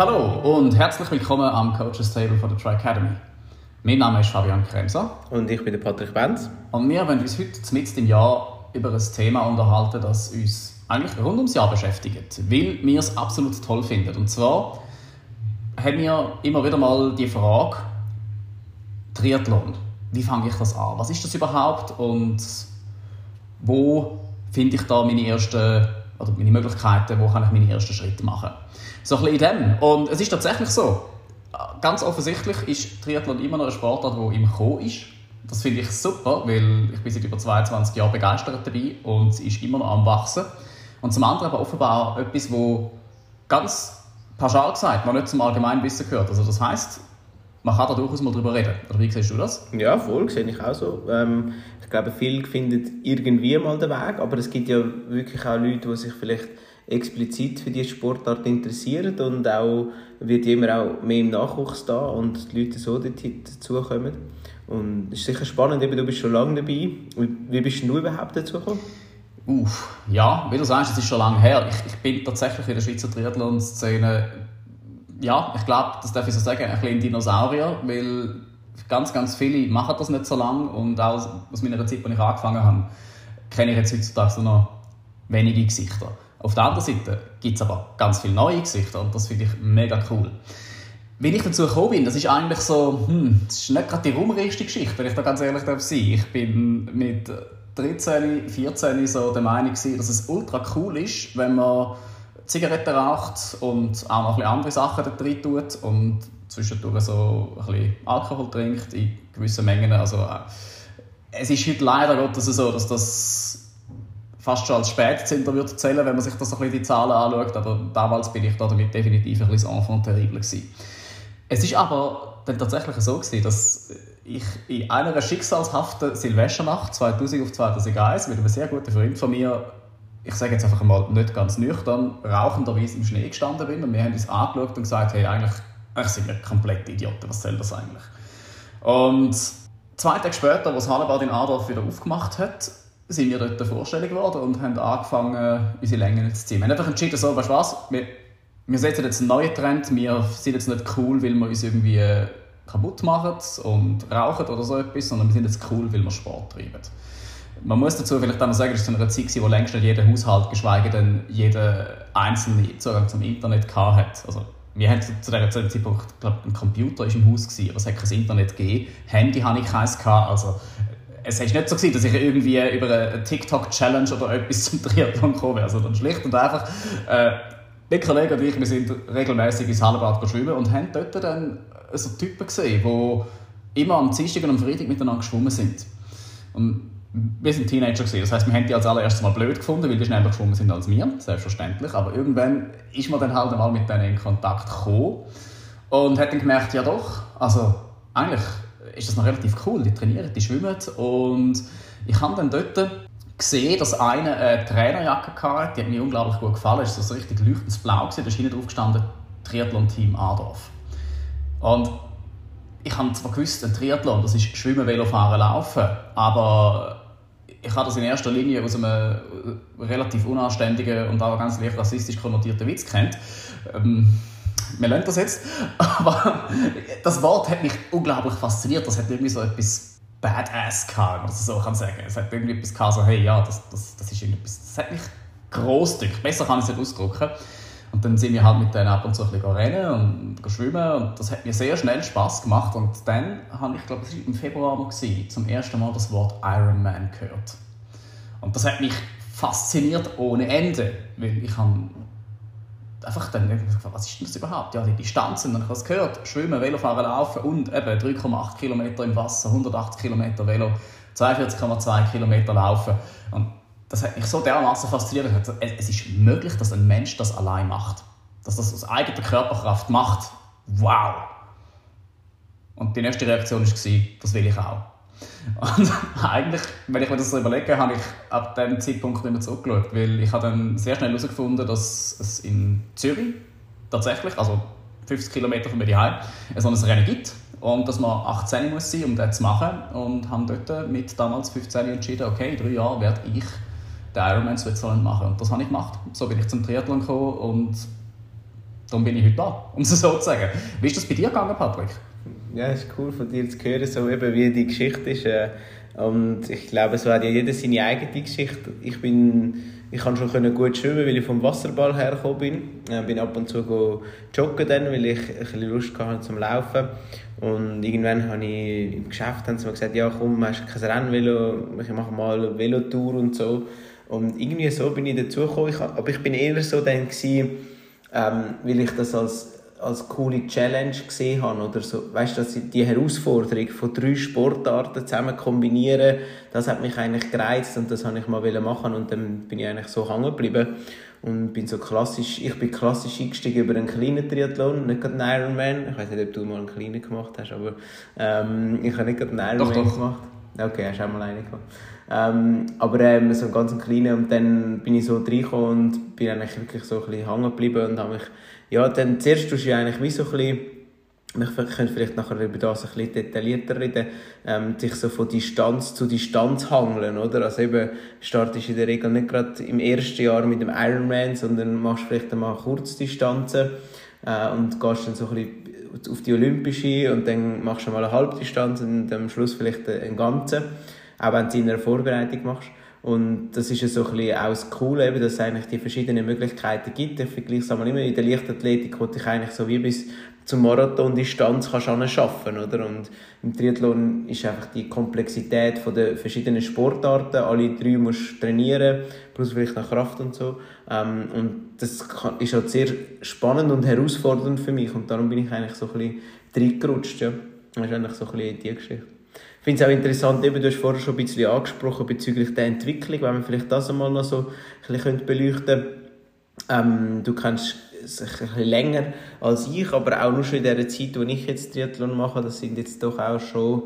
Hallo und herzlich willkommen am Coaches Table von der Tri Academy. Mein Name ist Fabian Kremser. Und ich bin der Patrick Benz. Und wir wollen uns heute mitten im Jahr über ein Thema unterhalten, das uns eigentlich rund ums Jahr beschäftigt, weil wir es absolut toll finden. Und zwar haben wir immer wieder mal die Frage, Triathlon, wie fange ich das an? Was ist das überhaupt und wo finde ich da meine ersten oder meine Möglichkeiten, wo kann ich meine ersten Schritte machen? So ein bisschen in dem. Und es ist tatsächlich so, ganz offensichtlich ist Triathlon immer noch ein Sportart, der im Kommen ist. Das finde ich super, weil ich bin seit über 22 Jahren begeistert dabei und es ist immer noch am wachsen. Und zum anderen aber offenbar etwas, wo ganz pauschal gesagt noch nicht zum Allgemeinwissen gehört. Also das heißt, man kann da durchaus mal drüber reden. Oder wie siehst du das? Ja, voll, sehe ich auch so. Ähm, ich glaube, viele finden irgendwie mal den Weg, aber es gibt ja wirklich auch Leute, die sich vielleicht explizit für diese Sportart interessieren und auch wird immer auch mehr im Nachwuchs da und die Leute so dazukommen. Und es ist sicher spannend, eben, du bist schon lange dabei. Wie bist du überhaupt dazu gekommen? Uff, ja, wie du sagst, es ist schon lange her. Ich, ich bin tatsächlich in der Schweizer Triathlon-Szene, ja, ich glaube, das darf ich so sagen, ein bisschen Dinosaurier, weil ganz, ganz viele machen das nicht so lange und auch aus meiner Zeit, als ich angefangen habe, kenne ich jetzt heutzutage nur noch wenige Gesichter. Auf der anderen Seite gibt es aber ganz viele neue Gesichter und das finde ich mega cool. Wie ich dazu gekommen bin, das ist eigentlich so, hm, das ist nicht gerade die rumreichste Geschichte, wenn ich da ganz ehrlich sein darf. Ich bin mit 13, 14 so der Meinung dass es ultra cool ist, wenn man Zigaretten raucht und auch noch ein andere Sachen da drin tut und zwischendurch so ein bisschen Alkohol trinkt in gewissen Mengen. Also, äh, es ist heute leider Gottes so, dass das fast schon als Spätzünder würde zählen, wenn man sich das ein bisschen die Zahlen anschaut. Aber damals bin ich da damit definitiv ein bisschen Enfant terrible gewesen. Es ist aber dann tatsächlich so gewesen, dass ich in einer schicksalshaften Silvesternacht 2000 auf 2001 mit einem sehr guten Freund von mir, ich sage jetzt einfach mal nicht ganz nüchtern, rauchenderweise im Schnee gestanden bin und wir haben uns angeschaut und gesagt, hey, eigentlich, eigentlich sind wir komplett Idioten, was soll das eigentlich? Und zwei Tage später, als Hallenbad in Adorf wieder aufgemacht hat, sind wir dort vorstellig geworden und haben angefangen, unsere Längen zu ziehen. Wir haben einfach entschieden, so, weißt du was, wir, wir setzen jetzt einen neuen Trend, wir sind jetzt nicht cool, weil wir uns irgendwie kaputt machen und rauchen oder so etwas, sondern wir sind jetzt cool, weil wir Sport treiben. Man muss dazu vielleicht auch noch sagen, es in einer Zeit war, wo längst nicht jeder Haushalt, geschweige denn jeder einzelne Zugang zum Internet hatte. Also, wir haben zu diesem Zeitpunkt, ich glaube, ein Computer war im Haus, aber es hat kein Internet gegeben. Handy hatte ich keins. Also es war nicht so, gewesen, dass ich irgendwie über eine TikTok-Challenge oder etwas zum Triathlon gekommen wäre, sondern schlicht und einfach, äh, mein Kollege und ich, wir sind regelmäßig ins Hallenbad schwimmen und haben dort dann so Typen gesehen, die immer am Dienstag und am Freitag miteinander geschwommen sind. Und wir sind Teenager gewesen. Das heißt, wir haben die als allererstes mal blöd gefunden, weil die schneller geschwommen sind als wir, selbstverständlich. Aber irgendwann ist man dann halt mal mit denen in Kontakt gekommen und hat dann gemerkt, ja doch, also eigentlich ist das noch relativ cool. Die trainieren, die schwimmen und ich habe dann dort gesehen, dass einer eine Trainerjacke hatte, die hat mir unglaublich gut gefallen. Es war so richtig leuchtendes Blau, da ist hinten drauf gestanden Triathlon-Team Adorf. Und ich habe zwar gewusst, ein Triathlon, das ist Schwimmen, Velofahren, Laufen, aber ich habe das in erster Linie aus einem relativ unanständigen und auch ganz leicht rassistisch konnotierten Witz kennt. Ähm, wir lernen das jetzt. Aber das Wort hat mich unglaublich fasziniert. Das hat irgendwie so etwas Badass gehabt, wenn man das so kann sagen. Es hat irgendwie etwas gehabt, so, hey, ja, das, das, das ist irgendetwas, das hat mich gross gedrückt. Besser kann ich es nicht ausdrücken. Und dann sind wir halt mit denen ab und zu ein bisschen rennen und schwimmen und das hat mir sehr schnell Spaß gemacht. Und dann habe ich, glaube ich, im Februar noch gewesen, zum ersten Mal das Wort Ironman gehört. Und das hat mich fasziniert ohne Ende, weil ich habe einfach dann gefragt, was ist denn das überhaupt? Ja, die Distanzen, dann habe ich es gehört, Schwimmen, Velofahren, Laufen und eben 3,8 Kilometer im Wasser, 180 Kilometer Velo, 42,2 Kilometer Laufen. Und das hat mich so dermaßen fasziniert. Es ist möglich, dass ein Mensch das allein macht. Dass das aus eigener Körperkraft macht. Wow! Und die nächste Reaktion war, das will ich auch. Und eigentlich, wenn ich mir das so überlege, habe ich ab diesem Zeitpunkt nicht mehr zurückgeschaut, weil ich habe dann sehr schnell herausgefunden, dass es in Zürich tatsächlich, also 50 Km von mir daheim, so ein Rennen gibt. und dass man 18 muss sein, um das zu machen und haben dort mit damals 15 entschieden, okay, in drei Jahren werde ich den Ironman Switzerland machen und das habe ich gemacht. So bin ich zum Triathlon gekommen und darum bin ich heute da, um es so zu sagen. Wie ist das bei dir gegangen, Patrick? Ja, es ist cool von dir zu hören, so eben wie die Geschichte ist. Äh, und ich glaube, so hat ja jeder seine eigene Geschichte. Ich bin, ich kann schon gut schwimmen, weil ich vom Wasserball hergekommen bin. Ich äh, bin ab und zu joggen dann, weil ich ein Lust hatte zum Laufen. Und irgendwann habe ich im Geschäft gesagt, ja komm, hast du kein Rennvelo, ich mache mal eine Velotour und so. Und irgendwie so bin ich dazugekommen. Aber ich bin eher so dann gewesen, ähm, weil ich das als als coole Challenge gesehen habe oder so, weißt du, die Herausforderung von drei Sportarten zusammen kombinieren, das hat mich eigentlich gereizt und das wollte ich mal machen und dann bin ich eigentlich so hängen geblieben und bin so klassisch, ich bin klassisch eingestiegen über einen kleinen Triathlon, nicht gerade einen Ironman, ich weiß nicht, ob du mal einen kleinen gemacht hast, aber ähm, ich habe nicht gerade einen Ironman doch, doch. gemacht. Okay, hast du auch mal einen gemacht. Ähm, aber ähm, so einen ganz kleinen und dann bin ich so reingekommen und bin eigentlich wirklich so ein bisschen hängen geblieben und habe mich ja, dann zuerst tust du eigentlich wie so ein bisschen, wir können vielleicht nachher über das ein bisschen detaillierter reden, ähm, dich so von Distanz zu Distanz hangeln, oder? Also eben, startest in der Regel nicht gerade im ersten Jahr mit dem Ironman, sondern machst vielleicht einmal Kurzdistanzen äh, und gehst dann so ein bisschen auf die Olympische und dann machst du mal eine Halbdistanz und am Schluss vielleicht einen ganzen, auch wenn du in einer Vorbereitung machst. Und das ist ja so ein bisschen auch das Coole, eben, dass es eigentlich die verschiedenen Möglichkeiten gibt. Ich vergleiche es immer in der Leichtathletik, wo ich eigentlich so wie bis zum Marathon Distanz kannst schaffen, oder? Und im Triathlon ist einfach die Komplexität von den verschiedenen Sportarten. Alle drei musst trainieren, plus vielleicht noch Kraft und so. Ähm, und das ist halt sehr spannend und herausfordernd für mich. Und darum bin ich eigentlich so ein bisschen reingerutscht, ja. Das ist eigentlich so ein bisschen die Geschichte. Ich finde es auch interessant, eben, du hast vorher schon ein bisschen angesprochen bezüglich der Entwicklung, wenn wir vielleicht das einmal noch so ein bisschen beleuchten können. Ähm, du kennst es ein bisschen länger als ich, aber auch nur schon in der Zeit, wo ich jetzt Triathlon mache, das sind jetzt doch auch schon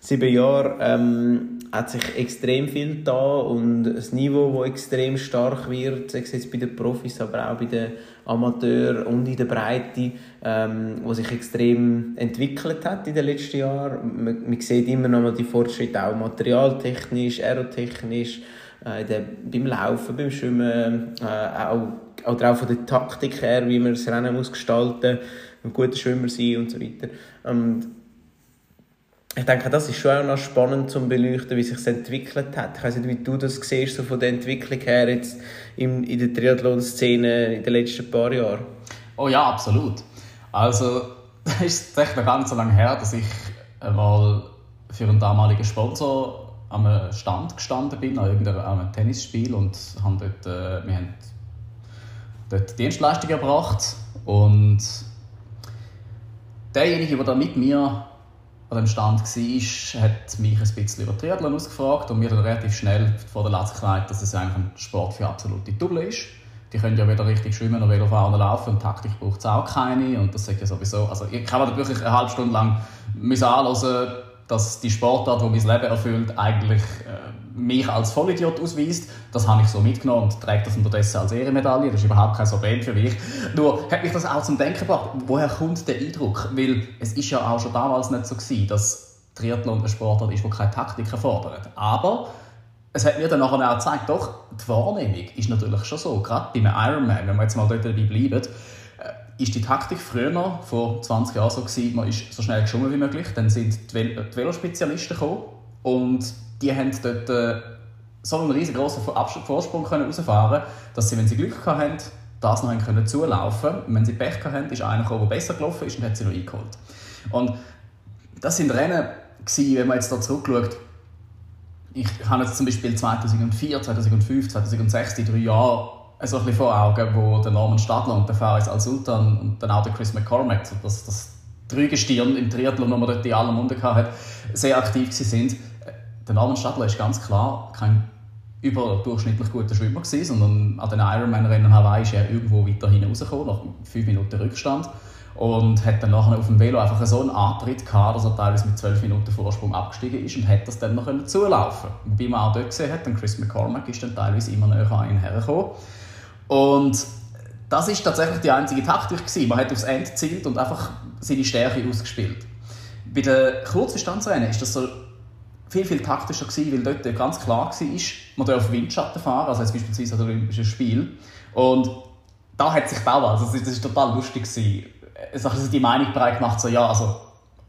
sieben Jahre, ähm, hat sich extrem viel da und das Niveau, das extrem stark wird, sei es jetzt bei den Profis, aber auch bei den Amateuren und in der Breite, ähm, wo sich extrem entwickelt hat in den letzten Jahren. Man, man sieht immer noch mal die Fortschritte, auch materialtechnisch, aerotechnisch, äh, der, beim Laufen, beim Schwimmen, äh, auch, oder auch von der Taktik her, wie man das Rennen muss gestalten ein guter Schwimmer sein und so weiter. Und ich denke, das ist schon auch noch spannend zum beleuchten, wie sich entwickelt hat. Ich weiß nicht, wie du das siehst, so von der Entwicklung her jetzt in, in der Triathlon-Szene in den letzten paar Jahren. Oh ja, absolut. Also, es ist echt noch gar so lange her, dass ich einmal für einen damaligen Sponsor am Stand gestanden bin, an irgendeinem Tennisspiel und haben dort, äh, wir haben dort Dienstleistungen erbracht und derjenige, der da mit mir an dem Stand war, hat mich ein bisschen über Triathlon ausgefragt und mir dann relativ schnell vor der Latz gelegt, dass es eigentlich ein Sport für absolute Double ist. Die können ja weder richtig schwimmen noch Velofahren oder laufen und Taktik braucht es auch keine und das sagt ja sowieso, also ich kann mir wirklich eine halbe Stunde lang anhören, dass die Sportart, die mein Leben erfüllt, eigentlich äh, mich als Vollidiot ausweist. Das habe ich so mitgenommen und trägt das unterdessen als Ehrenmedaille. Das ist überhaupt kein Problem für mich. Nur hat mich das auch zum Denken gebracht. Woher kommt der Eindruck? Weil es ist ja auch schon damals nicht so gewesen, dass Triathlon ein Sportart ist, der keine Taktik erfordert. Aber es hat mir dann nachher auch gezeigt, doch, die Wahrnehmung ist natürlich schon so. Gerade bei einem Ironman, wenn wir jetzt mal dort dabei bleiben, ist die Taktik früher, vor 20 Jahren so gewesen, man ist so schnell geschwommen wie möglich. Dann sind die Velospezialisten gekommen und die haben dort äh, so einen riesengroßen Vorsprung können dass sie, wenn sie Glück hatten, das noch können zulaufen Und wenn sie Pech hatten, ist einer gekommen, der besser gelaufen ist und hat sie noch eingeholt. Und das sind Rennen gewesen, wenn man jetzt da zurückschaut, ich habe jetzt zum Beispiel 2004, 2005, 2006, die drei Jahre so ein bisschen vor Augen, wo der Norman Stadler und der Faris Al-Sultan und dann auch der Chris McCormack, das, das Dreigestirn im Triathlon, wo man dort in aller Munde hatte, sehr aktiv sind. Der Norman Stadler ist ganz klar kein überdurchschnittlich guter Schwimmer gewesen, sondern an den Ironman-Rennen Hawaii ist er irgendwo weiter hinten rausgekommen, nach fünf Minuten Rückstand. Und hat dann nachher auf dem Velo einfach so einen Antritt gehabt, dass er teilweise mit zwölf Minuten Vorsprung abgestiegen ist und hat das dann noch zulaufen Wobei man auch dort gesehen hat, Chris McCormack ist dann teilweise immer näher an ihn hergekommen. Und das ist tatsächlich die einzige Taktik gewesen. Man hat aufs Ende gezielt und einfach seine Stärke ausgespielt. Bei den Kurzdistanzrennen ist das so viel, viel taktischer gewesen, weil dort ganz klar war, man darf Windschatten fahren, also beispielsweise an Olympischen Spiel. Und da hat sich damals, also das war total lustig, gewesen, es hat die Meinung breit gemacht, so, ja, also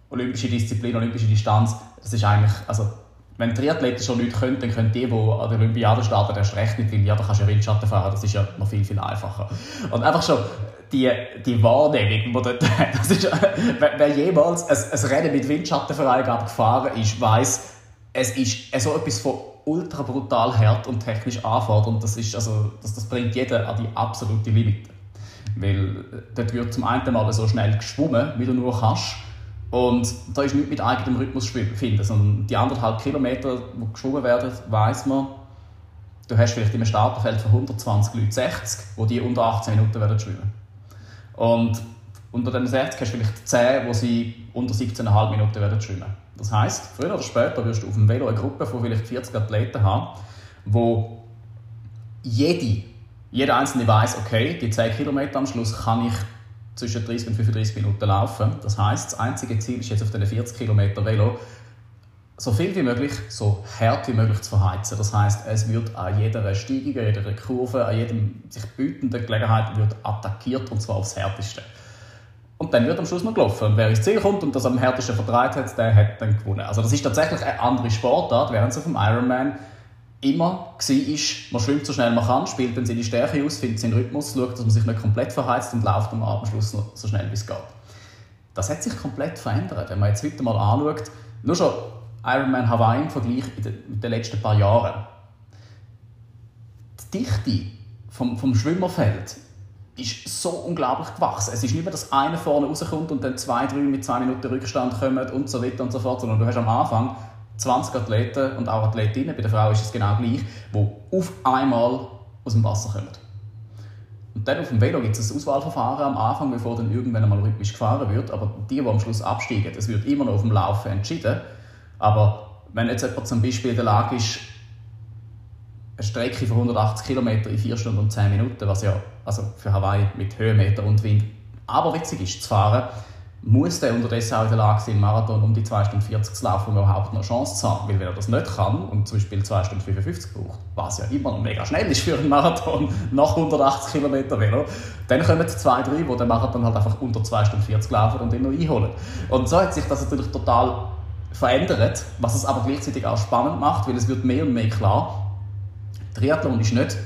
olympische Disziplin, olympische Distanz, das ist eigentlich, also wenn Triathleten schon nichts können, dann können die, die an der Olympiade starten, erst recht nicht, weil ja, da kannst du ja Windschatten fahren, das ist ja noch viel, viel einfacher. Und einfach schon die, die Wahrnehmung, die dort, das ist, wer, jemals ein, ein Rennen mit Windschattenfreigabe gefahren ist, weiß, es ist so etwas von ultra brutal hart und technisch anfordernd. Das, ist, also, das, das bringt jeden an die absolute Limite. Weil äh, dort wird zum einen mal so schnell geschwommen, wie du nur kannst. Und da ist nichts mit eigenem Rhythmus finden, sondern die anderthalb Kilometer, die geschwommen werden, weiß man, du hast vielleicht im Starterfeld von 120 Leuten 60, die die unter 18 Minuten werden schwimmen. Und unter den 60 hast du vielleicht 10, die sie unter 17,5 Minuten werden schwimmen. Das heißt, früher oder später wirst du auf dem Velo eine Gruppe von vielleicht 40 Athleten haben, wo jede, jeder einzelne weiß, okay, die 10 Kilometer am Schluss kann ich zwischen 30 und 35 Minuten laufen. Das heißt, das einzige Ziel ist jetzt auf diesen 40 Kilometer Velo so viel wie möglich, so hart wie möglich zu verheizen. Das heißt, es wird an jeder Steigung, an jeder Kurve, an jedem sich bietenden Gelegenheit wird attackiert und zwar aufs Härteste. Und dann wird am Schluss noch gelaufen. Und wer ins Ziel kommt und das am härtesten vertreibt hat, der hat dann gewonnen. Also das ist tatsächlich eine andere Sportart, während es auf dem Ironman immer war, man schwimmt so schnell man kann, spielt dann seine Stärke aus, findet seinen Rhythmus, schaut, dass man sich nicht komplett verheizt und läuft am Schluss noch so schnell wie es geht. Das hat sich komplett verändert. Wenn man jetzt heute mal anschaut, nur schon Ironman Hawaii im Vergleich mit den letzten paar Jahren. Die Dichte vom, vom Schwimmerfeld ist so unglaublich gewachsen. Es ist nicht mehr, dass einer vorne rauskommt und dann zwei, drei mit zwei Minuten Rückstand kommen und so weiter und so fort, sondern du hast am Anfang 20 Athleten und auch Athletinnen, bei der Frau ist es genau gleich, die auf einmal aus dem Wasser kommen. Und dann auf dem Velo gibt es ein Auswahlverfahren am Anfang, bevor dann irgendwann einmal rhythmisch gefahren wird, aber die, die am Schluss absteigen, es wird immer noch auf dem Laufen entschieden, aber wenn jetzt jemand zum Beispiel in der Lage ist, eine Strecke von 180 km in 4 Stunden und 10 Minuten, was ja also für Hawaii mit Höhenmeter und Wind aber witzig ist zu fahren, muss der unterdessen auch in der Lage sein, Marathon um die 2 Stunden 40 zu laufen, um überhaupt noch eine Chance zu haben. Weil wenn er das nicht kann und zum Beispiel 2 Stunden 55 braucht, was ja immer noch mega schnell ist für einen Marathon nach 180 km Velo, dann kommen zwei, drei, die den Marathon halt einfach unter 2 Stunden 40 laufen und ihn noch einholen. Und so hat sich das natürlich total verändert, was es aber gleichzeitig auch spannend macht, weil es wird mehr und mehr klar, Triathlon ist nicht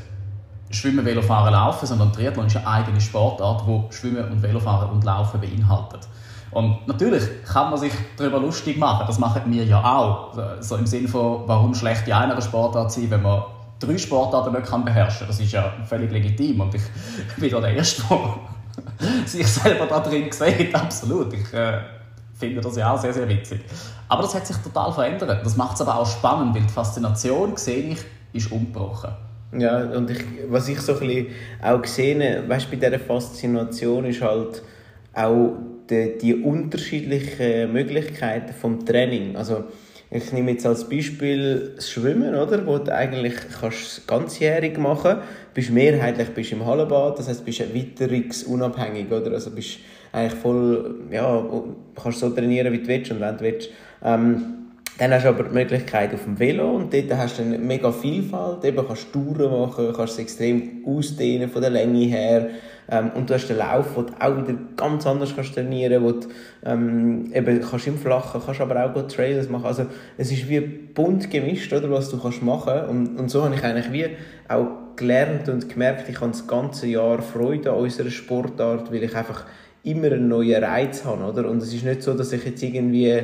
Schwimmen, Velofahren, Laufen, sondern Triathlon ist eine eigene Sportart, wo Schwimmen und Velofahren und Laufen beinhaltet. Und natürlich kann man sich darüber lustig machen, das machen wir ja auch. So im Sinne von, warum schlecht in einer Sportart sein, wenn man drei Sportarten nicht kann beherrschen kann. Das ist ja völlig legitim und ich bin da der Erste, der sich selber da drin sieht, absolut. Ich äh, finde das ja auch sehr, sehr witzig. Aber das hat sich total verändert. Das macht es aber auch spannend, weil die Faszination, sehe ich, ist umgebrochen. Ja, und ich, was ich so ein bisschen auch gesehen habe, bei dieser Faszination ist halt auch die, die unterschiedlichen Möglichkeiten vom Training. Also ich nehme jetzt als Beispiel das Schwimmen, oder? Wo du eigentlich kannst ganzjährig machen bist mehrheitlich bist im Hallenbad, das heißt, bist erweiterungsunabhängig, oder? Also bist eigentlich voll, ja, kannst so trainieren, wie du willst und wenn du willst. Ähm, dann hast du aber die Möglichkeit auf dem Velo und dort hast du eine mega Vielfalt. Eben kannst du Touren machen, kannst es extrem ausdehnen von der Länge her. Ähm, und du hast den Lauf, wo du auch wieder ganz anders kannst trainieren wo du ähm, eben kannst im Flachen, kannst aber auch Trails machen. Also es ist wie bunt gemischt, oder, was du kannst machen und, und so habe ich eigentlich wie auch gelernt und gemerkt, ich habe das ganze Jahr Freude an unserer Sportart, weil ich einfach immer einen neuen Reiz habe, oder? Und es ist nicht so, dass ich jetzt irgendwie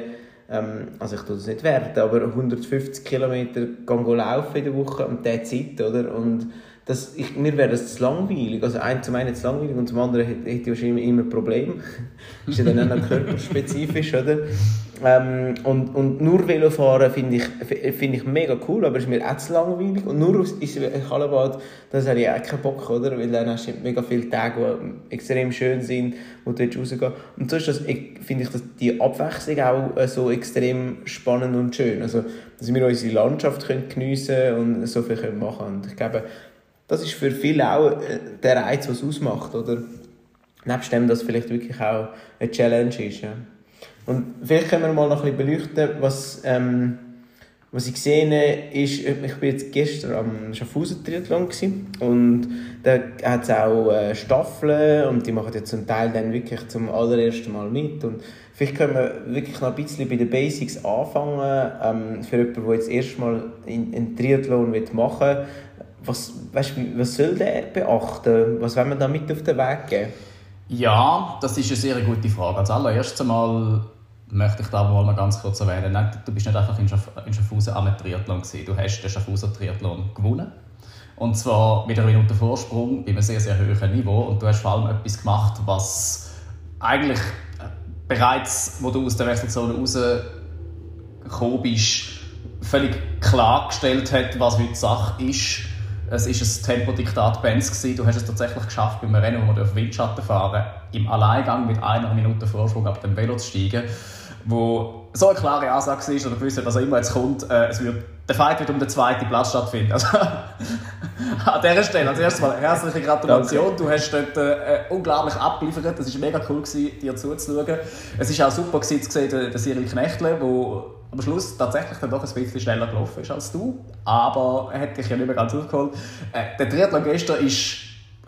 ähm, also ich tue das nicht werten, aber 150 Kilometer laufen in der Woche und der Zeit, oder? Und das, ich, mir wäre das zu langweilig. Also ein, zum einen zu langweilig und zum anderen hätte, hätte ich wahrscheinlich immer Probleme. ist ja dann auch körperspezifisch, oder? Ähm, und, und nur Velofahren finde ich, find ich mega cool, aber ist mir auch zu langweilig. Und nur ins Hallenbad, das habe ich auch keinen Bock, oder? Weil dann hast du mega viele Tage, die extrem schön sind, wo du rausgehen Und so das, finde ich, dass die Abwechslung auch äh, so extrem spannend und schön. Also, dass wir unsere Landschaft können geniessen und so viel können machen können. Und ich glaube, das ist für viele auch äh, der Reiz, was es ausmacht, oder? Nebst dem, dass vielleicht wirklich auch eine Challenge ist, ja. Und vielleicht können wir mal noch ein bisschen beleuchten, was, ähm, was ich gesehen habe, ist, ich bin jetzt gestern am Schaffhausen Triathlon und da hat es auch äh, Staffeln und die machen jetzt zum Teil dann wirklich zum allerersten Mal mit und vielleicht können wir wirklich noch ein bisschen bei den Basics anfangen, ähm, für jemanden, der jetzt erstmal einen Triathlon machen will, was, weißt, was soll der beachten? Was wollen wir da mit auf den Weg geben? Ja, das ist eine sehr gute Frage. Als allererstes einmal möchte ich da mal noch ganz kurz erwähnen, Nein, du bist nicht einfach in, Schaff in Schaffhausen am Triathlon gewesen. Du hast den Schaffhauser Triathlon gewonnen. Und zwar mit einer Minute Vorsprung bei einem sehr, sehr hohen Niveau. Und du hast vor allem etwas gemacht, was eigentlich bereits, wo du aus der Wechselzone rausgekommen bist, völlig klargestellt hat, was heute Sache ist es war ein Tempodiktat Benz. Du hast es tatsächlich geschafft, beim Rennen, wo wir auf Windschatten fahren, im Alleingang mit einer Minute Vorsprung ab dem Velo zu steigen, wo so eine klare Ansage war, oder gewusst was auch immer jetzt kommt, äh, es wird, der Fight wird um den zweiten Platz stattfinden. Also, an dieser Stelle, als erstes Mal herzliche Gratulation. Du hast dort äh, unglaublich abgeliefert. Es war mega cool, gewesen, dir zuzuschauen. Es war auch super gewesen, zu sehen, der Cyril Knechtle, der am Schluss tatsächlich dann doch ein bisschen schneller gelaufen ist als du. Aber er hat dich ja nicht mehr ganz aufgeholt. Äh, der Triathlon gestern ist,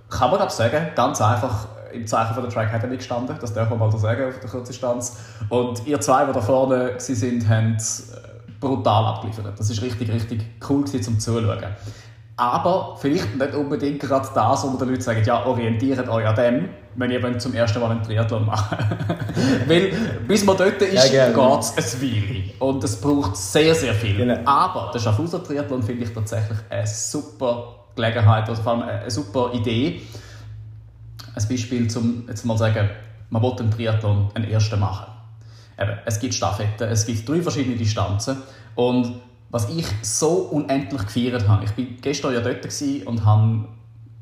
kann man glaube sagen, ganz einfach im Zeichen von der Track Academy gestanden. Das darf man mal sagen auf der Kurzdistanz. Und ihr zwei, die da vorne waren, haben äh, brutal abgeliefert. Das war richtig, richtig cool zum Zuschauen. Aber vielleicht nicht unbedingt gerade das, wo die Leute sagen, ja, orientiert euch an dem, wenn ihr zum ersten Mal einen Triathlon machen Weil bis man dort ist, ja, geht es ein Weile. Und es braucht sehr, sehr viel. Genau. Aber der Schaffhauser Triathlon finde ich tatsächlich eine super Gelegenheit, also vor allem eine super Idee. Ein Beispiel, zum jetzt mal sagen, man will einen Triathlon einen ersten machen. Eben, es gibt Staffetten, es gibt drei verschiedene Distanzen und was ich so unendlich gefeiert habe. Ich war gestern ja dort und habe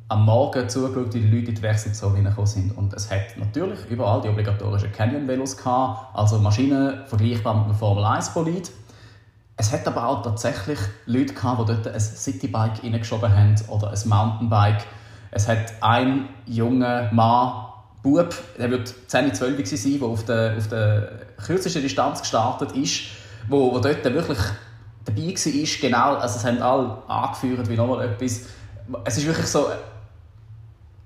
am Morgen zugeschaut, wie die Leute in die Wechselzone hineingekommen sind. Und es hat natürlich überall die obligatorischen Canyon-Velos gehabt, also Maschinen vergleichbar mit einem Formel-1-Bolid. Es hat aber auch tatsächlich Leute gehabt, die dort ein Citybike reingeschoben haben oder ein Mountainbike. Es hat ein junger Mann, Bub, der wird 10, 12 sein, der auf der, auf der kürzesten Distanz gestartet ist, wo, wo dort wirklich dabei war, genau, also es haben alle angeführt wie nochmal etwas. Es ist wirklich so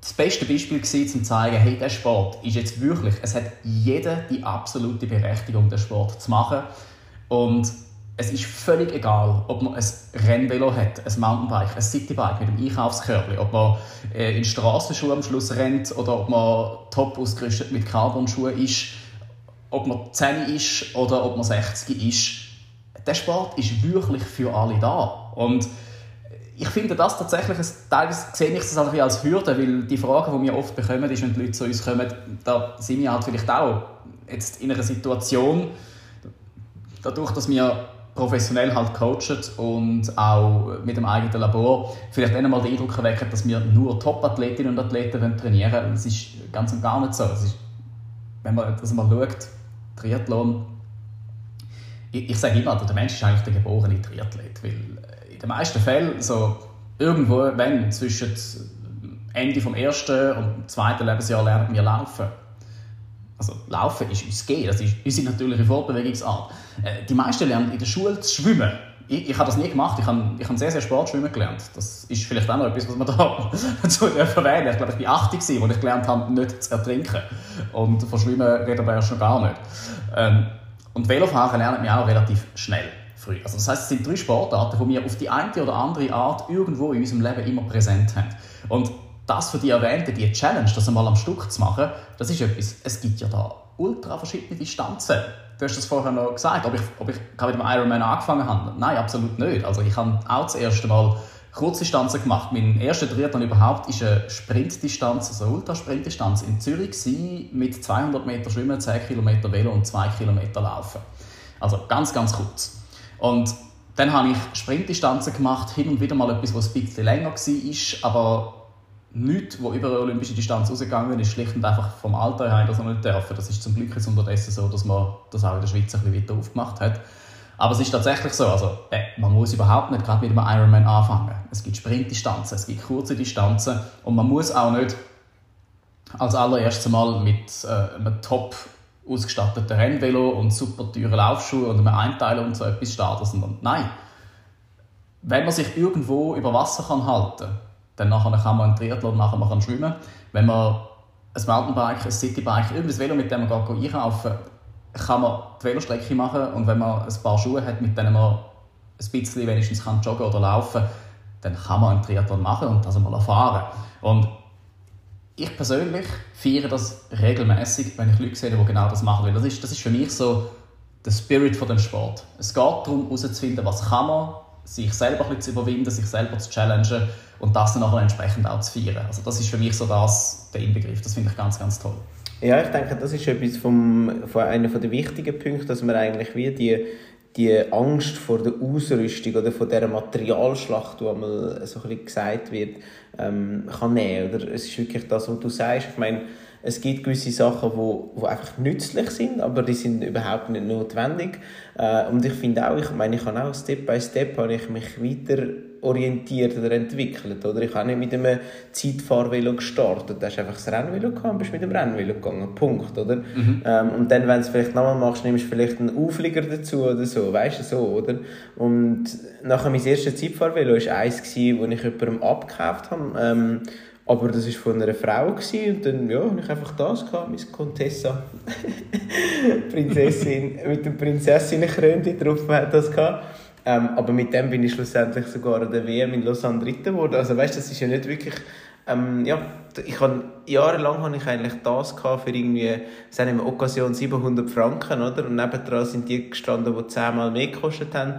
das beste Beispiel gewesen, um zu zeigen, hey, der Sport ist jetzt wirklich, es hat jeder die absolute Berechtigung, den Sport zu machen. Und es ist völlig egal, ob man ein Rennvelo hat, ein Mountainbike, ein Citybike mit einem Einkaufskörbchen, ob man äh, in Straßenschuhen am Schluss rennt oder ob man top ausgerüstet mit Carbon-Schuhen ist, ob man 10 ist oder ob man 60 ist der Sport ist wirklich für alle da. Und ich finde das tatsächlich, teilweise sehe ich das als Hürde, weil die Frage, die wir oft bekommen, ist, wenn die Leute zu uns kommen, da sind wir halt vielleicht auch jetzt in einer Situation, dadurch, dass wir professionell halt coachen und auch mit dem eigenen Labor vielleicht dann mal den Eindruck erwecken, dass wir nur Top-Athletinnen und Athleten trainieren wollen. Das ist ganz und gar nicht so. Ist, wenn man das mal schaut, Triathlon ich, ich sage immer, der Mensch ist eigentlich der geborene Triathlet, weil äh, in den meisten Fällen so irgendwo, wenn zwischen Ende vom ersten und zweiten Lebensjahr lernen wir laufen. Also Laufen ist uns gehen, das ist unsere natürliche Fortbewegungsart. Äh, die meisten lernen in der Schule zu schwimmen. Ich, ich habe das nie gemacht. Ich habe, ich habe sehr, sehr Sport schwimmen gelernt. Das ist vielleicht auch noch etwas, was man da dazu erwähnen Ich glaube, ich war 80 als ich gelernt habe, nicht zu ertrinken. Und von Schwimmen reden wir ja schon gar nicht. Ähm, und Velofahren lernen wir auch relativ schnell früh. Also das heißt, es sind drei Sportarten, die wir auf die eine oder andere Art irgendwo in unserem Leben immer präsent haben. Und das für die erwähnte, die Challenge, das einmal am Stück zu machen, das ist etwas, es gibt ja da ultra verschiedene Distanzen. Du hast das vorher noch gesagt, ob ich, ob ich mit dem Ironman angefangen habe. Nein, absolut nicht. Also ich habe auch das erste Mal Kurzdistanzen gemacht. Mein erster Triathlon überhaupt ist eine Sprintdistanz, also eine Ultrasprintdistanz in Zürich mit 200 Meter Schwimmen, 10 Kilometer Velo und 2 Kilometer Laufen. Also ganz, ganz kurz. Und dann habe ich Sprintdistanzen gemacht, hin und wieder mal etwas, was ein bisschen länger war, aber nichts, wo über eine olympische Distanz rausgegangen ist, schlicht und einfach vom Alter her das noch nicht dürfen. Das ist zum Glück jetzt unterdessen so, dass man das auch in der Schweiz ein bisschen weiter aufgemacht hat. Aber es ist tatsächlich so, also, äh, man muss überhaupt nicht gerade mit einem Ironman anfangen. Es gibt Sprintdistanzen, es gibt kurze Distanzen und man muss auch nicht als allererstes Mal mit äh, einem Top ausgestatteten Rennvelo und super teuren Laufschuhe und einem Einteiler und so etwas starten, sondern nein. Wenn man sich irgendwo über Wasser kann halten dann nachher kann man einen Triathlon machen, man kann schwimmen. Wenn man ein Mountainbike, ein Citybike, irgendein Velo, mit dem man einkaufen kann man die Velostrecke machen und wenn man ein paar Schuhe hat, mit denen man ein bisschen wenigstens kann joggen oder laufen dann kann man einen Triathlon machen und das einmal erfahren. Und ich persönlich feiere das regelmäßig, wenn ich Leute sehe, die genau das machen. Weil das ist, das ist für mich so der Spirit von dem Sport. Es geht darum, herauszufinden, was kann man, sich selber zu überwinden, sich selber zu challengen und das dann auch entsprechend auch zu feiern. Also das ist für mich so das, der Inbegriff. Das finde ich ganz, ganz toll. Ja, ich denke, das ist etwas vom, von einer der wichtigen Punkte, dass man eigentlich wie die die Angst vor der Ausrüstung oder vor dieser Materialschlacht, die einmal so ein gesagt wird, ähm, kann nehmen. Oder es ist wirklich das, was du sagst. Ich meine, es gibt gewisse Sachen, die, die einfach nützlich sind, aber die sind überhaupt nicht notwendig. Äh, und ich finde auch, ich meine, ich habe auch Step by Step habe ich mich weiter orientiert oder entwickelt. Oder ich habe nicht mit einem Zeitfahrvelo gestartet. Da hast einfach das Rennvelo gehabt und bist mit dem Rennvelo gegangen. Punkt. Oder? Mhm. Ähm, und dann, wenn du es vielleicht nochmal machst, nimmst du vielleicht einen Auflieger dazu oder so. Weißt du, so, oder? Und nachher mein erstes Zeitfahrvelo war eins, das ich jemandem abgekauft habe. Ähm, aber das war von einer Frau gewesen, und dann ja, habe ich einfach das gehabt, meine Contessa. Prinzessin, mit dem Prinzessinnenkrönchen drauf hat das gehabt. Ähm, aber mit dem bin ich schlussendlich sogar an der WM in Lausanne Dritter geworden. Also weißt, das ist ja nicht wirklich... Ähm, ja, ich habe, jahrelang habe ich eigentlich das für irgendwie, sagen wir, Occasion 700 Franken, oder? Und nebendran sind die gestanden, die zehnmal mehr gekostet haben.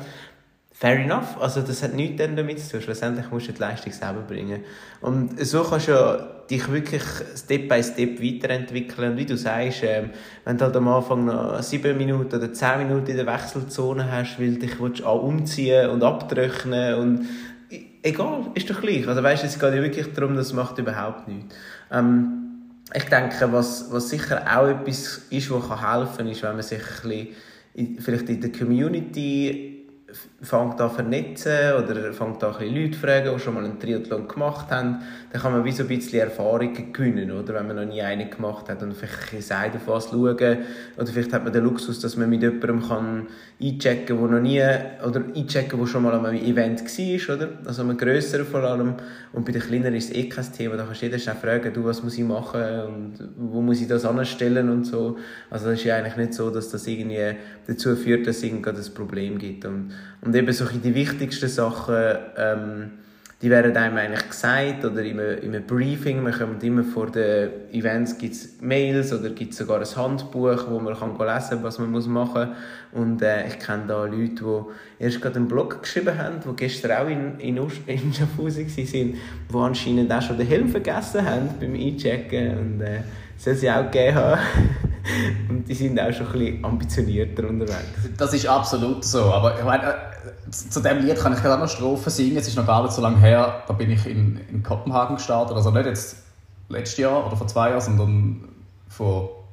Fair enough. Also das hat nichts damit zu tun. Schlussendlich musst du die Leistung selber bringen. Und so kannst du ja dich wirklich Step by Step weiterentwickeln. Und wie du sagst, ähm, wenn du halt am Anfang noch sieben Minuten oder zehn Minuten in der Wechselzone hast, weil dich willst auch umziehen und abtrocknen und egal, ist doch gleich. Also weißt, es geht ja wirklich darum, das macht überhaupt nichts. Ähm, ich denke, was, was sicher auch etwas ist, was helfen kann, ist, wenn man sich ein bisschen in, vielleicht in der Community fängt an vernetzen oder fängt an Leute fragen, die schon mal einen Triathlon gemacht haben, dann kann man wie so ein bisschen Erfahrungen gewinnen, oder? Wenn man noch nie einen gemacht hat und vielleicht ein bisschen auf was schauen. Oder vielleicht hat man den Luxus, dass man mit jemandem kann einchecken kann, der noch nie, oder einchecken, der schon mal an einem Event war, oder? Also einem grösseren vor allem. Und bei den kleineren ist es eh kein Thema. Da kannst du jeden schnell fragen, du, was muss ich machen und wo muss ich das anstellen und so. Also das ist ja eigentlich nicht so, dass das irgendwie dazu führt, dass es irgendwie ein Problem gibt. Und und eben so die wichtigsten Sachen, ähm, die werden einem eigentlich gesagt oder in einem, in einem Briefing. Man kommt immer vor den Events gibt's Mails oder gibt sogar ein Handbuch, wo man kann lesen kann, was man muss machen muss. Und äh, ich kenne da Leute, die erst gerade einen Blog geschrieben haben, die gestern auch in, in, in Schaffhausen waren, die anscheinend auch schon den Helm vergessen haben beim Einchecken. Und äh, soll sie auch gegeben haben. Und die sind auch schon ein bisschen ambitionierter unterwegs. Das ist absolut so. Aber ich meine, äh, zu dem Lied kann ich gerade noch Strophen singen. Es ist noch gar nicht so lange her. Da bin ich in, in Kopenhagen gestartet. Also nicht jetzt letztes Jahr oder vor zwei Jahren, sondern vor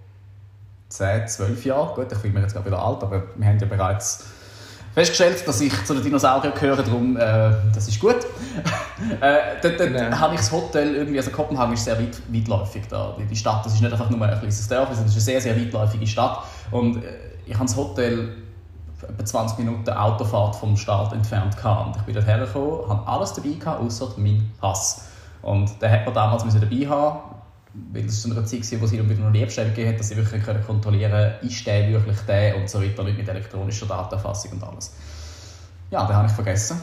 10, 12 Jahren. Gut, ich fühle mich jetzt gerade wieder alt, aber wir haben ja bereits festgestellt, dass ich zu den Dinosauriern gehöre, darum, äh, das ist gut. äh, dort, dort genau. habe ich das Hotel irgendwie, also Kopenhagen ist sehr weit, weitläufig da. Die Stadt, das ist nicht einfach nur ein kleines Dorf, es ist eine sehr, sehr weitläufige Stadt. Und äh, ich habe das Hotel etwa 20 Minuten Autofahrt vom Start entfernt gehabt. Und ich bin dort hergekommen, habe alles dabei gehabt, außer meinen Pass. Und den hat man damals dabei haben weil es zu einer Zeit war, wo sie wieder noch Liebstelle gegeben hat, dass sie wirklich können kontrollieren können, ist der wirklich der und so weiter, mit elektronischer Datenerfassung und alles. Ja, den habe ich vergessen.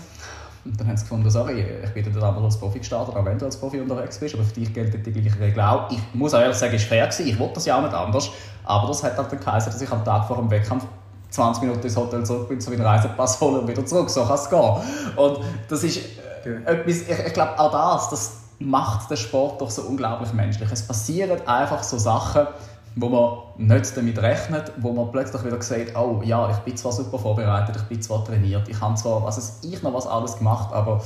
Und dann haben sie gefunden, sorry, ich bin dann damals als Profi gestartet, auch wenn du als Profi unterwegs bist, aber für dich gelten die gleichen Regeln auch. Ich muss auch ehrlich sagen, es war fair, gewesen. ich wollte das ja auch nicht anders, aber das hat halt geheißen, dass ich am Tag vor dem Wettkampf 20 Minuten ins Hotel zurück bin, so wie einen Reisepass holen und wieder zurück, so kann es gehen. Und das ist äh, etwas, ich, ich glaube auch das, das macht den Sport doch so unglaublich menschlich. Es passieren einfach so Sachen, wo man nicht damit rechnet, wo man plötzlich wieder sagt, oh ja, ich bin zwar super vorbereitet, ich bin zwar trainiert, ich habe zwar, was ist ich noch was alles gemacht, aber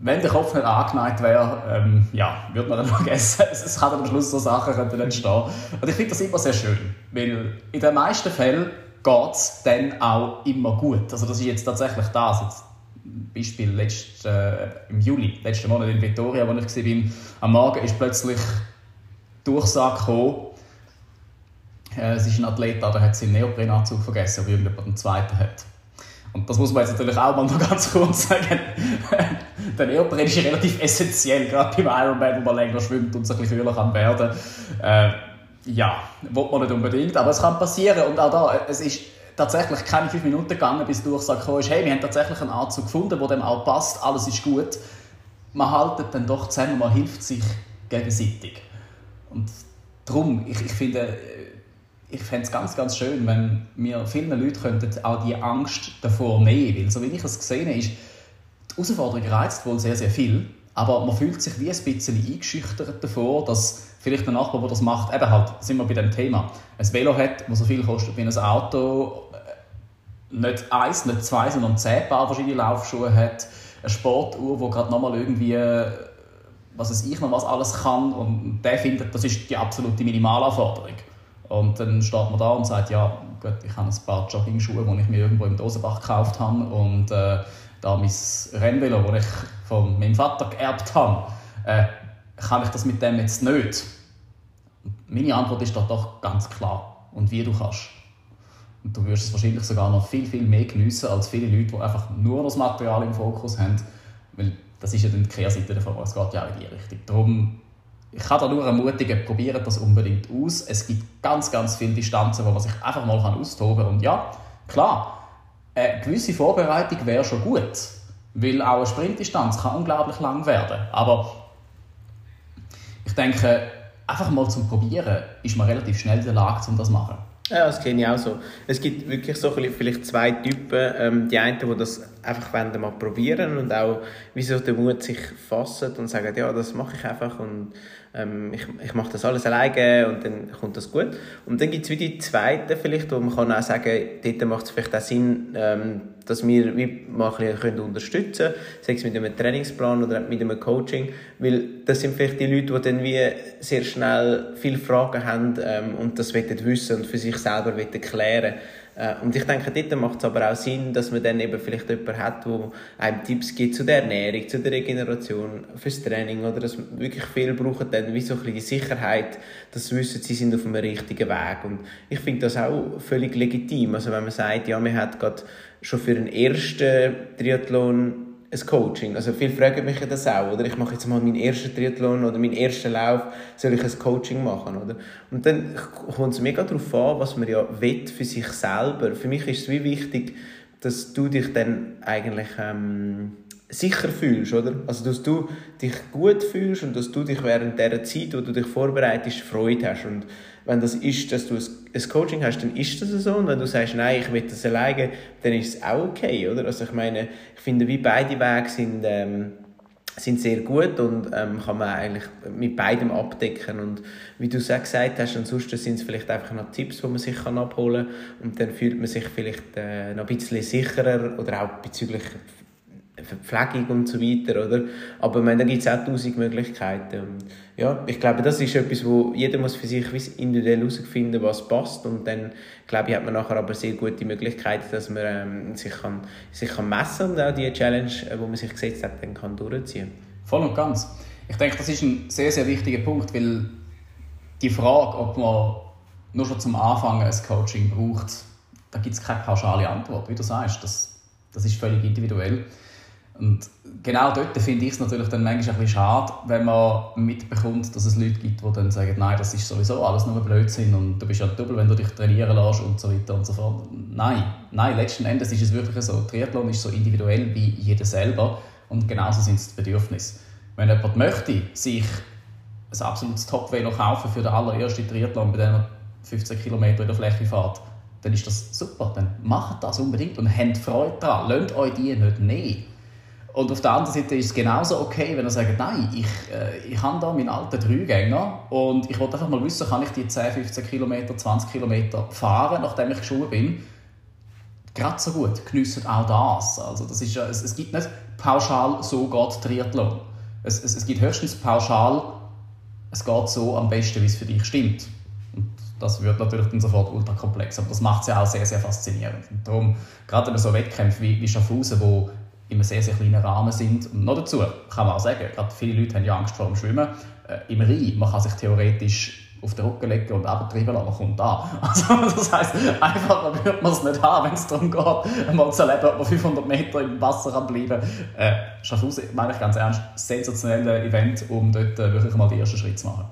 wenn der Kopf nicht angeneigt wäre, ähm, ja, würde man dann vergessen. Es, kann am Schluss so Sachen entstehen. Und ich finde das immer sehr schön, weil in den meisten Fällen geht es dann auch immer gut. Also das ist jetzt tatsächlich das. Jetzt Beispiel letzt, äh, im Juli, letzten Monat in Vitoria, wo ich war, am Morgen ist plötzlich Durchsage gekommen, Äh, es ist ein Athlet da, der hat seinen Neoprenanzug vergessen, aber irgendjemand einen zweiten hat. Und das muss man jetzt natürlich auch mal noch ganz kurz sagen. der Neopren ist relativ essentiell, gerade beim Ironman, wo man länger schwimmt und es ein bisschen kann werden. Äh, ja, will man nicht unbedingt, aber es kann passieren. Und auch da, es ist tatsächlich keine fünf Minuten gegangen, bis die Durchsage kam, hey, wir haben tatsächlich einen Anzug gefunden, der dem auch passt, alles ist gut. Man haltet dann doch zusammen, man hilft sich gegenseitig. Und darum, ich, ich finde, ich fände es ganz, ganz schön, wenn wir vielen Leuten könnten auch die Angst davor nehmen Weil, so wie ich es gesehen habe, ist, die Herausforderung reizt wohl sehr, sehr viel, aber man fühlt sich wie ein bisschen eingeschüchtert davor, dass vielleicht der Nachbar, der das macht, eben halt, sind wir bei dem Thema, ein Velo hat, das so viel kostet wie ein Auto, äh, nicht eins, nicht zwei, sondern zehn Paar verschiedene Laufschuhe hat, eine Sportuhr, die gerade nochmal irgendwie was es ich noch was alles kann und der findet, das ist die absolute Minimalanforderung. Und dann steht man da und sagt, ja, gut, ich habe ein paar Jogging-Schuhe, die ich mir irgendwo im Dosenbach gekauft habe und äh, da mein Rennvelo, das ich von meinem Vater geerbt habe, äh, kann ich das mit dem jetzt nicht? Meine Antwort ist da doch ganz klar. Und wie du kannst. Und du wirst es wahrscheinlich sogar noch viel, viel mehr geniessen als viele Leute, die einfach nur das Material im Fokus haben. Weil das ist ja dann die Kehrseite davon. Es geht ja auch in die Richtung. Darum ich kann da nur ermutigen, probiert das unbedingt aus. Es gibt ganz, ganz viele Distanzen, wo man sich einfach mal austoben kann. Und ja, klar, eine gewisse Vorbereitung wäre schon gut, weil auch eine Sprintdistanz kann unglaublich lang werden. Aber ich denke, einfach mal zum Probieren ist man relativ schnell in der Lage, um das zu machen. Ja, das kenne ich auch so. Es gibt wirklich so vielleicht zwei Typen. Ähm, die einen, die das einfach mal probieren und auch wie so den Mut sich fassen und sagen, ja, das mache ich einfach und ähm, ich, ich mache das alles alleine und dann kommt das gut. Und dann gibt es wie die zweite vielleicht, wo man kann auch sagen, dort macht es vielleicht auch Sinn, ähm, dass wir wie mal ein bisschen unterstützen können, sei es mit einem Trainingsplan oder mit einem Coaching, weil das sind vielleicht die Leute, die dann wie sehr schnell viele Fragen haben ähm, und das wissen und für sich selber klären äh, und ich denke, dort macht es aber auch Sinn, dass man dann eben vielleicht jemanden hat, der einem Tipps gibt zu der Ernährung, zu der Regeneration, fürs Training oder dass wirklich viele brauchen dann wie so ein bisschen Sicherheit, dass sie wissen, sie sind auf dem richtigen Weg. Und ich finde das auch völlig legitim. Also wenn man sagt, ja, man hat gerade schon für den ersten Triathlon ein Coaching. Also viele fragen mich das auch, oder? Ich mache jetzt mal meinen ersten Triathlon oder meinen ersten Lauf, soll ich ein Coaching machen, oder? Und dann kommt es mega darauf an, was man ja will für sich selber. Für mich ist es wie wichtig, dass du dich dann eigentlich ähm, sicher fühlst, oder? Also, dass du dich gut fühlst und dass du dich während der Zeit, wo du dich vorbereitest, Freude hast. Und wenn das ist, dass du ein Coaching hast, dann ist das so. Und wenn du sagst, nein, ich will das alleine, dann ist es auch okay, oder? Also, ich meine, ich finde, wie beide Wege sind, ähm, sind sehr gut und ähm, kann man eigentlich mit beidem abdecken. Und wie du es auch gesagt hast, ansonsten sind es vielleicht einfach noch Tipps, die man sich kann abholen kann. Und dann fühlt man sich vielleicht äh, noch ein bisschen sicherer oder auch bezüglich Verpflegung und so weiter, oder? Aber meine, da gibt es auch tausend Möglichkeiten. Ja, ich glaube, das ist etwas, wo jeder muss für sich individuell herausfinden, was passt. Und dann, glaube ich, hat man nachher aber sehr gute Möglichkeiten, dass man ähm, sich, kann, sich kann messen und auch die Challenge, die man sich gesetzt hat, dann kann durchziehen Voll und ganz. Ich denke, das ist ein sehr, sehr wichtiger Punkt, weil die Frage, ob man nur schon zum Anfang ein Coaching braucht, da gibt es keine pauschale Antwort. Wie du sagst, das, das ist völlig individuell. Und genau dort finde ich es natürlich dann manchmal ein bisschen schade, wenn man mitbekommt, dass es Leute gibt, die dann sagen, nein, das ist sowieso alles nur Blödsinn und du bist ja doppelt, wenn du dich trainieren lässt und so weiter und so fort. Nein, nein, letzten Endes ist es wirklich so, Triathlon ist so individuell wie jeder selber und genauso sind es die Bedürfnisse. Wenn jemand möchte, sich ein absolutes Top-Velo kaufen für den allerersten Triathlon, bei dem er 15 Kilometer in der Fläche fährt, dann ist das super, dann macht das unbedingt und habt Freude daran. Lasst euch die nicht nehmen. Und auf der anderen Seite ist es genauso okay, wenn er sagt, nein, ich, äh, ich habe da meinen alten Dreigänger und ich wollte einfach mal wissen, kann ich die 10, 15 Kilometer, 20 Kilometer fahren, nachdem ich geschult bin. Gerade so gut, geniessen auch das. Also das ist, es, es gibt nicht pauschal, so geht Triathlon. Es, es, es gibt höchstens pauschal, es geht so am besten, wie es für dich stimmt. Und das wird natürlich dann sofort ultra komplex, aber das macht es ja auch sehr, sehr faszinierend. Und darum, gerade so Wettkämpfe wie, wie Schaffhausen, wo in einem sehr, sehr kleinen Rahmen sind. Und noch dazu kann man auch sagen, gerade viele Leute haben ja Angst vor dem Schwimmen. Äh, Im Rhein, man kann sich theoretisch auf den Rücken legen und abtreiben lassen, kommt an. Also, das heisst, einfacher würde man es nicht haben, wenn es darum geht, einmal zu erleben, ob man 500 Meter im Wasser kann bleiben kann. Äh, Schaffhausen, meine ich ganz ernst, sensationelles Event, um dort äh, wirklich mal die ersten Schritte zu machen.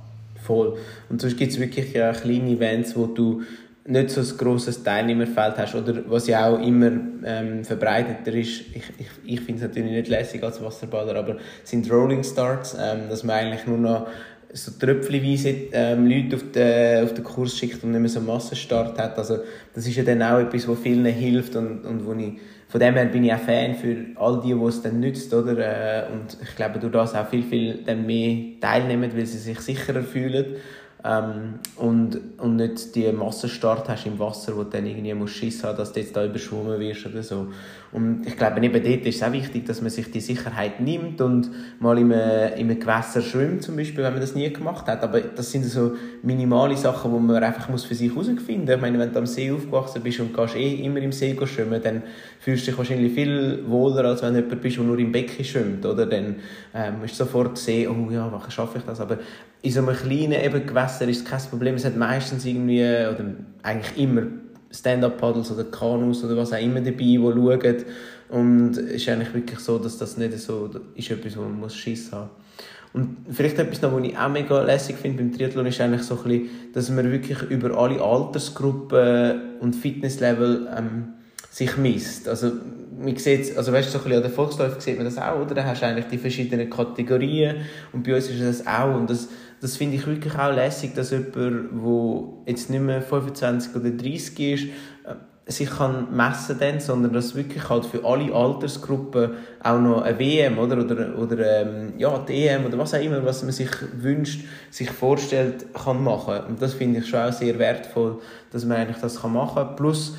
Voll. Und sonst gibt es wirklich ja kleine Events, wo du nicht so ein grosses Teilnehmerfeld hast oder was ja auch immer ähm, verbreiteter ist, ich, ich, ich finde es natürlich nicht lässig als Wasserballer, aber sind Rolling Starts, ähm, dass man eigentlich nur noch so tröpfchenweise ähm, Leute auf den, auf den Kurs schickt und nicht mehr so einen Massenstart hat. Also das ist ja dann auch etwas, was vielen hilft und, und wo ich, von dem her bin ich auch Fan für all die, die es dann nützt, oder? Äh, und ich glaube, durch das auch viel, viel dann mehr teilnehmen, weil sie sich sicherer fühlen ähm, und, und nicht die Massenstart hast im Wasser, wo du dann irgendwie musst Schiss haben, dass du jetzt da überschwommen wirst oder so. Und ich glaube, eben dort ist es auch wichtig, dass man sich die Sicherheit nimmt und mal in einem, in einem Gewässer schwimmt, zum Beispiel, wenn man das nie gemacht hat. Aber das sind so minimale Sachen, die man einfach muss für sich herausfinden muss. Ich meine, wenn du am See aufgewachsen bist und gehst eh immer im See schwimmen, dann fühlst du dich wahrscheinlich viel wohler, als wenn du jemand bist, der nur im Becken schwimmt. Oder? Dann ähm, ist sofort sehen, oh ja, warum schaffe ich das? Aber in so einem kleinen eben Gewässer ist es kein Problem. Es hat meistens irgendwie, oder eigentlich immer Stand-Up-Paddles oder Kanus oder was auch immer dabei, die schauen. Und es ist eigentlich wirklich so, dass das nicht so ist, etwas, wo man muss Schiss haben und vielleicht etwas noch, was ich auch mega lässig finde beim Triathlon, ist eigentlich so ein bisschen, dass man wirklich über alle Altersgruppen und Fitnesslevel ähm, sich misst. Also, man sieht, also weißt, so ein bisschen an den Volksläufen sieht man das auch, oder? Da hast du eigentlich die verschiedenen Kategorien und bei uns ist das auch. Und das, das finde ich wirklich auch lässig, dass jemand, der jetzt nicht mehr 25 oder 30 ist, äh, sich kann messen kann, sondern dass wirklich halt für alle Altersgruppen auch noch eine WM oder, oder, oder ähm, ja, die EM oder was auch immer, was man sich wünscht, sich vorstellt, kann machen. Und das finde ich schon auch sehr wertvoll, dass man eigentlich das machen kann. Plus,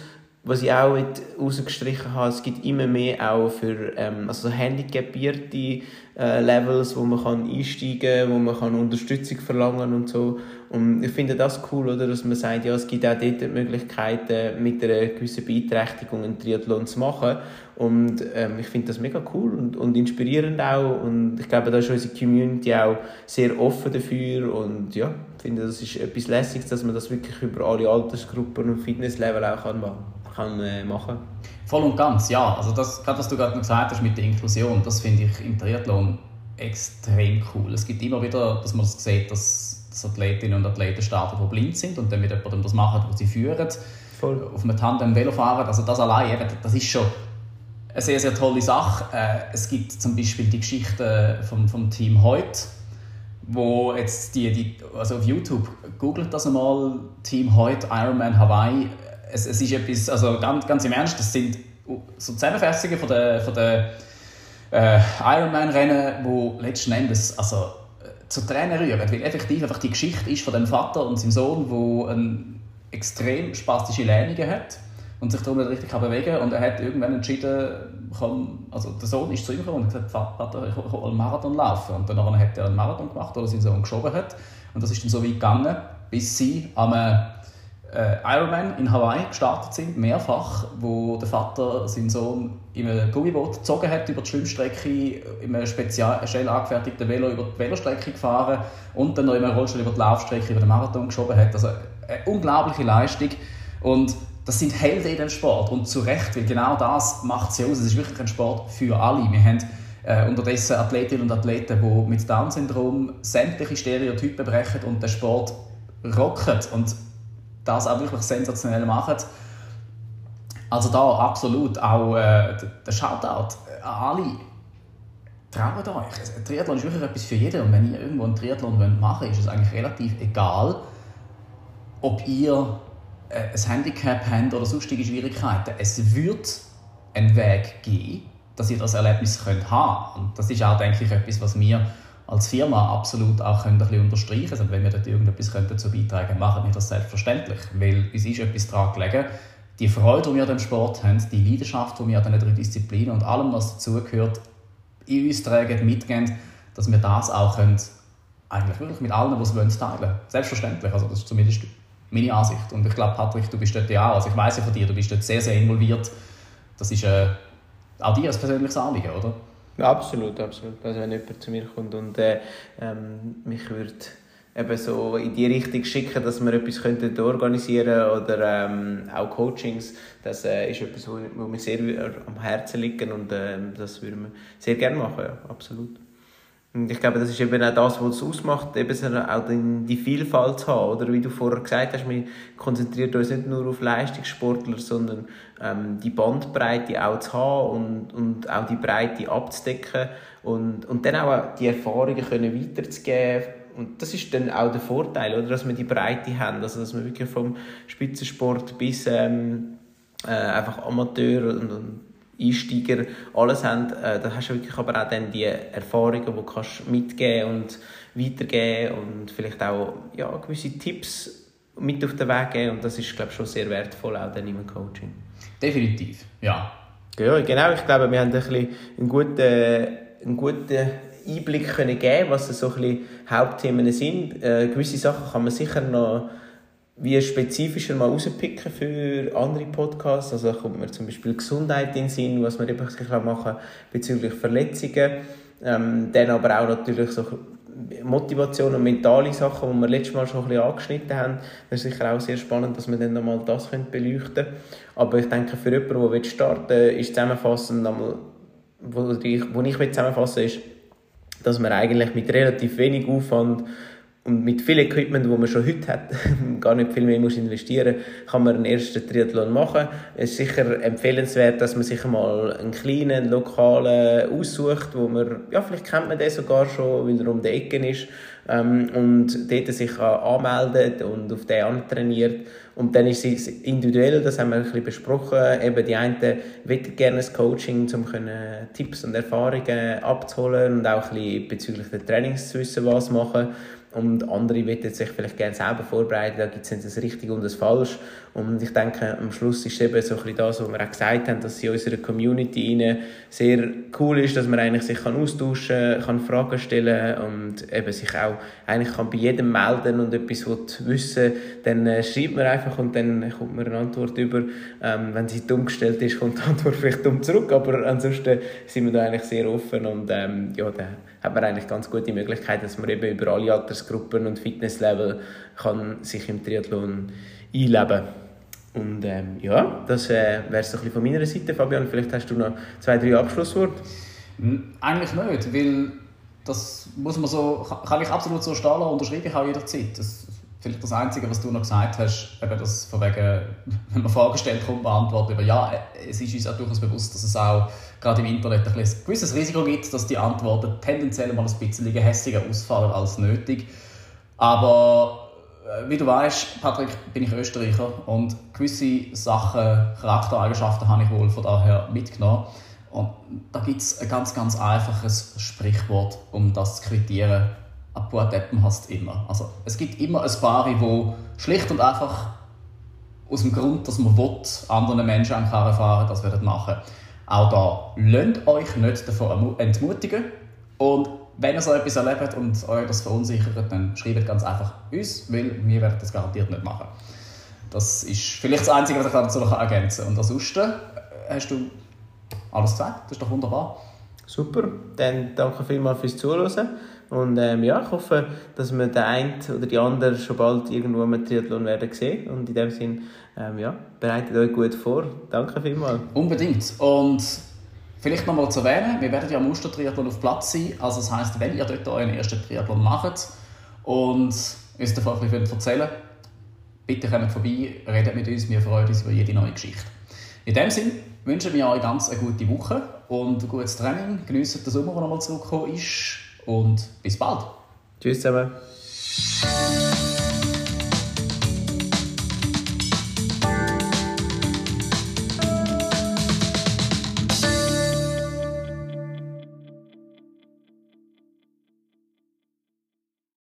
was ich auch rausgestrichen habe, es gibt immer mehr auch für ähm, also handicapierte äh, Levels, wo man kann einsteigen kann, wo man kann Unterstützung verlangen und so. Und ich finde das cool, oder, dass man sagt, ja, es gibt auch dort Möglichkeiten, mit einer gewissen Beeinträchtigung einen Triathlon zu machen. Und ähm, ich finde das mega cool und, und inspirierend auch. Und ich glaube, da ist unsere Community auch sehr offen dafür. Und ja, ich finde, das ist etwas Lässiges, dass man das wirklich über alle Altersgruppen und Fitnesslevel auch machen kann. Äh, machen. Voll und ganz, ja. Also das, gerade was du gerade gesagt hast mit der Inklusion, das finde ich im Triathlon extrem cool. Es gibt immer wieder, dass man das sieht, dass, dass Athletinnen und Athleten starten, die blind sind und dann mit jemandem das machen, was sie führen. Voll. Auf einem Tandem Velo fahren, also das allein, das ist schon eine sehr, sehr tolle Sache. Äh, es gibt zum Beispiel die Geschichte vom, vom Team heute, wo jetzt die, die also auf YouTube, googelt das einmal, Team heute, Ironman Hawaii, es, es ist etwas, also ganz, ganz im Ernst, das sind so Zusammenfassungen von der, von der äh, Ironman-Rennen, wo letzten Endes also, äh, zu Tränen rühren, weil effektiv einfach die Geschichte ist von dem Vater und seinem Sohn, der eine extrem spastische Lähmungen hat und sich darum nicht richtig kann bewegen kann. Und er hat irgendwann entschieden, komm, also der Sohn ist zu ihm gekommen und hat gesagt, Vater, ich will einen Marathon laufen. Und dann hat er einen Marathon gemacht, oder sein Sohn geschoben hat. Und das ist dann so weit gegangen, bis sie am äh, Ironman in Hawaii gestartet sind, mehrfach, wo der Vater seinen Sohn in einem Gummiboot gezogen hat über die Schwimmstrecke, in einem speziell angefertigten Velo über die Velostrecke gefahren und dann noch in einem Rollstuhl über die Laufstrecke über den Marathon geschoben hat. Also eine unglaubliche Leistung und das sind Helden in dem Sport und zu Recht, weil genau das macht sie aus. Es ist wirklich ein Sport für alle. Wir haben äh, unterdessen Athletinnen und Athleten, die mit Down-Syndrom sämtliche Stereotypen brechen und den Sport rocken. Und das auch wirklich sensationell machen. Also da absolut auch äh, der Shoutout an alle. Traut euch. Ein Triathlon ist wirklich etwas für jeden. Und wenn ihr irgendwo einen Triathlon machen wollt, ist es eigentlich relativ egal, ob ihr äh, ein Handicap habt oder sonstige Schwierigkeiten. Es wird einen Weg geben, dass ihr das Erlebnis könnt haben Und das ist auch, denke ich, etwas, was wir als Firma absolut auch können ein bisschen unterstreichen können. Wenn wir dort irgendetwas dazu beitragen können, machen wir das selbstverständlich. Weil uns ist etwas daran gelegen, die Freude, die wir an dem Sport haben, die Leidenschaft, die wir an drei Disziplinen und allem, was dazugehört, in uns tragen, mitgehen, dass wir das auch können, eigentlich wirklich mit allen, die es wollen, teilen Selbstverständlich. Also das ist zumindest meine Ansicht. Und ich glaube, Patrick, du bist dort ja auch. Also ich weiß ja von dir, du bist dort sehr, sehr involviert. Das ist äh, auch dir als persönliches Anliegen, oder? Absolut, absolut. Also wenn jemand zu mir kommt und äh, ähm, mich würde eben so in die Richtung schicken, dass wir etwas könnten organisieren oder ähm, auch Coachings. Das äh, ist etwas, wo, wo mir sehr am Herzen liegt und äh, das würden wir sehr gerne machen, ja, absolut. Und ich glaube, das ist eben auch das, was es ausmacht, eben auch die Vielfalt zu haben. Oder wie du vorher gesagt hast, wir konzentrieren uns nicht nur auf Leistungssportler, sondern ähm, die Bandbreite auch zu haben und, und auch die Breite abzudecken und, und dann auch die Erfahrungen können weiterzugeben. Und das ist dann auch der Vorteil, oder, dass wir die Breite haben, also dass wir wirklich vom Spitzensport bis ähm, äh, einfach Amateur und, und Einsteiger alles haben, äh, da hast du wirklich aber auch dann die Erfahrungen, die du kannst mitgeben und weitergeben und vielleicht auch ja, gewisse Tipps mit auf den Weg geben und das ist glaube ich schon sehr wertvoll auch dann im Coaching. Definitiv, ja. Ja, genau, ich glaube, wir haben ein bisschen einen guten, einen guten Einblick können geben, was so ein bisschen Hauptthemen sind. Äh, gewisse Sachen kann man sicher noch wie spezifischer mal rauspicken für andere Podcasts. Also da kommt mir zum Beispiel Gesundheit in den Sinn, was man eben machen kann bezüglich Verletzungen. Ähm, dann aber auch natürlich so Motivation und mentale Sachen, die wir letztes Mal schon ein bisschen angeschnitten haben. Das ist sicher auch sehr spannend, dass wir dann nochmal das beleuchten können. Aber ich denke, für jemanden, der starten will, ist zusammenfassend einmal, wo ich, wo ich zusammenfassen ist, dass man eigentlich mit relativ wenig Aufwand und mit viel Equipment, das man schon heute hat, gar nicht viel mehr muss investieren kann man einen ersten Triathlon machen. Es ist sicher empfehlenswert, dass man sich mal einen kleinen, lokalen aussucht, wo man, ja, vielleicht kennt man den sogar schon, weil er um die Ecke ist, ähm, und dort sich anmeldet und auf den antrainiert. Und dann ist es individuell, das haben wir ein bisschen besprochen, eben die einen wollen gerne ein Coaching, um Tipps und Erfahrungen abzuholen und auch ein bisschen bezüglich der Trainings zu wissen, was machen und andere wollen sich vielleicht gerne selber vorbereiten, da gibt es nicht das Richtige und das Falsch. Und ich denke, am Schluss ist eben so ein bisschen das, was wir auch gesagt haben, dass in unserer Community sehr cool ist, dass man eigentlich sich kann austauschen kann, Fragen stellen und eben sich auch eigentlich kann bei jedem melden und etwas wissen dann äh, schreibt man einfach und dann kommt man eine Antwort über. Ähm, wenn sie dumm gestellt ist, kommt die Antwort vielleicht dumm zurück, aber ansonsten sind wir da eigentlich sehr offen und ähm, ja, da hat man eigentlich ganz gute Möglichkeit, dass man eben über alle Altersgruppen und Fitnesslevel kann sich im Triathlon einleben und ähm, ja, das äh, wäre es von meiner Seite, Fabian. Vielleicht hast du noch zwei, drei Abschlussworte. Eigentlich nicht, weil das muss man so, kann ich absolut so stehen lassen, unterschreibe ich auch jederzeit. Das, vielleicht das Einzige, was du noch gesagt hast, eben das von wegen, wenn man Fragen stellt, kommt beantworten über ja, es ist uns auch durchaus bewusst, dass es auch gerade im Internet ein, ein gewisses Risiko gibt, dass die Antworten tendenziell mal ein bisschen hässiger ausfallen als nötig. Aber äh, wie du weißt, Patrick, bin ich Österreicher und gewisse Sachen, Charaktereigenschaften habe ich wohl von daher mitgenommen. Und da gibt es ein ganz, ganz einfaches Sprichwort, um das zu quittieren. Ein paar Deppen hast immer. Also, es gibt immer ein paar, die schlicht und einfach aus dem Grund, dass man will, anderen Menschen an Karren fahren, das werden machen. Auch da, lasst euch nicht davon entmutigen und wenn ihr so etwas erlebt und euch das verunsichert, dann schreibt ganz einfach uns, weil wir werden das garantiert nicht machen. Das ist vielleicht das Einzige, was ich dazu noch ergänzen kann. Und ansonsten äh, hast du alles gesagt. Das ist doch wunderbar. Super, dann danke vielmals fürs Zuhören. Und ähm, ja, ich hoffe, dass wir den einen oder die andere schon bald irgendwo im Triathlon werden sehen. Und in dem Sinne, ähm, ja, bereitet euch gut vor. Danke vielmals. Unbedingt. Und Vielleicht noch mal zu erwähnen, wir werden ja am Mustertriathlon auf Platz sein. Also das heisst, wenn ihr dort euren ersten Triathlon macht und uns davon ein bisschen erzählen bitte kommt vorbei, redet mit uns, wir freuen uns über jede neue Geschichte. In dem Sinne wünschen wir euch ganz eine gute Woche und ein gutes Training. Geniessen den Sommer, der nochmal zurückgekommen ist und bis bald. Tschüss zusammen.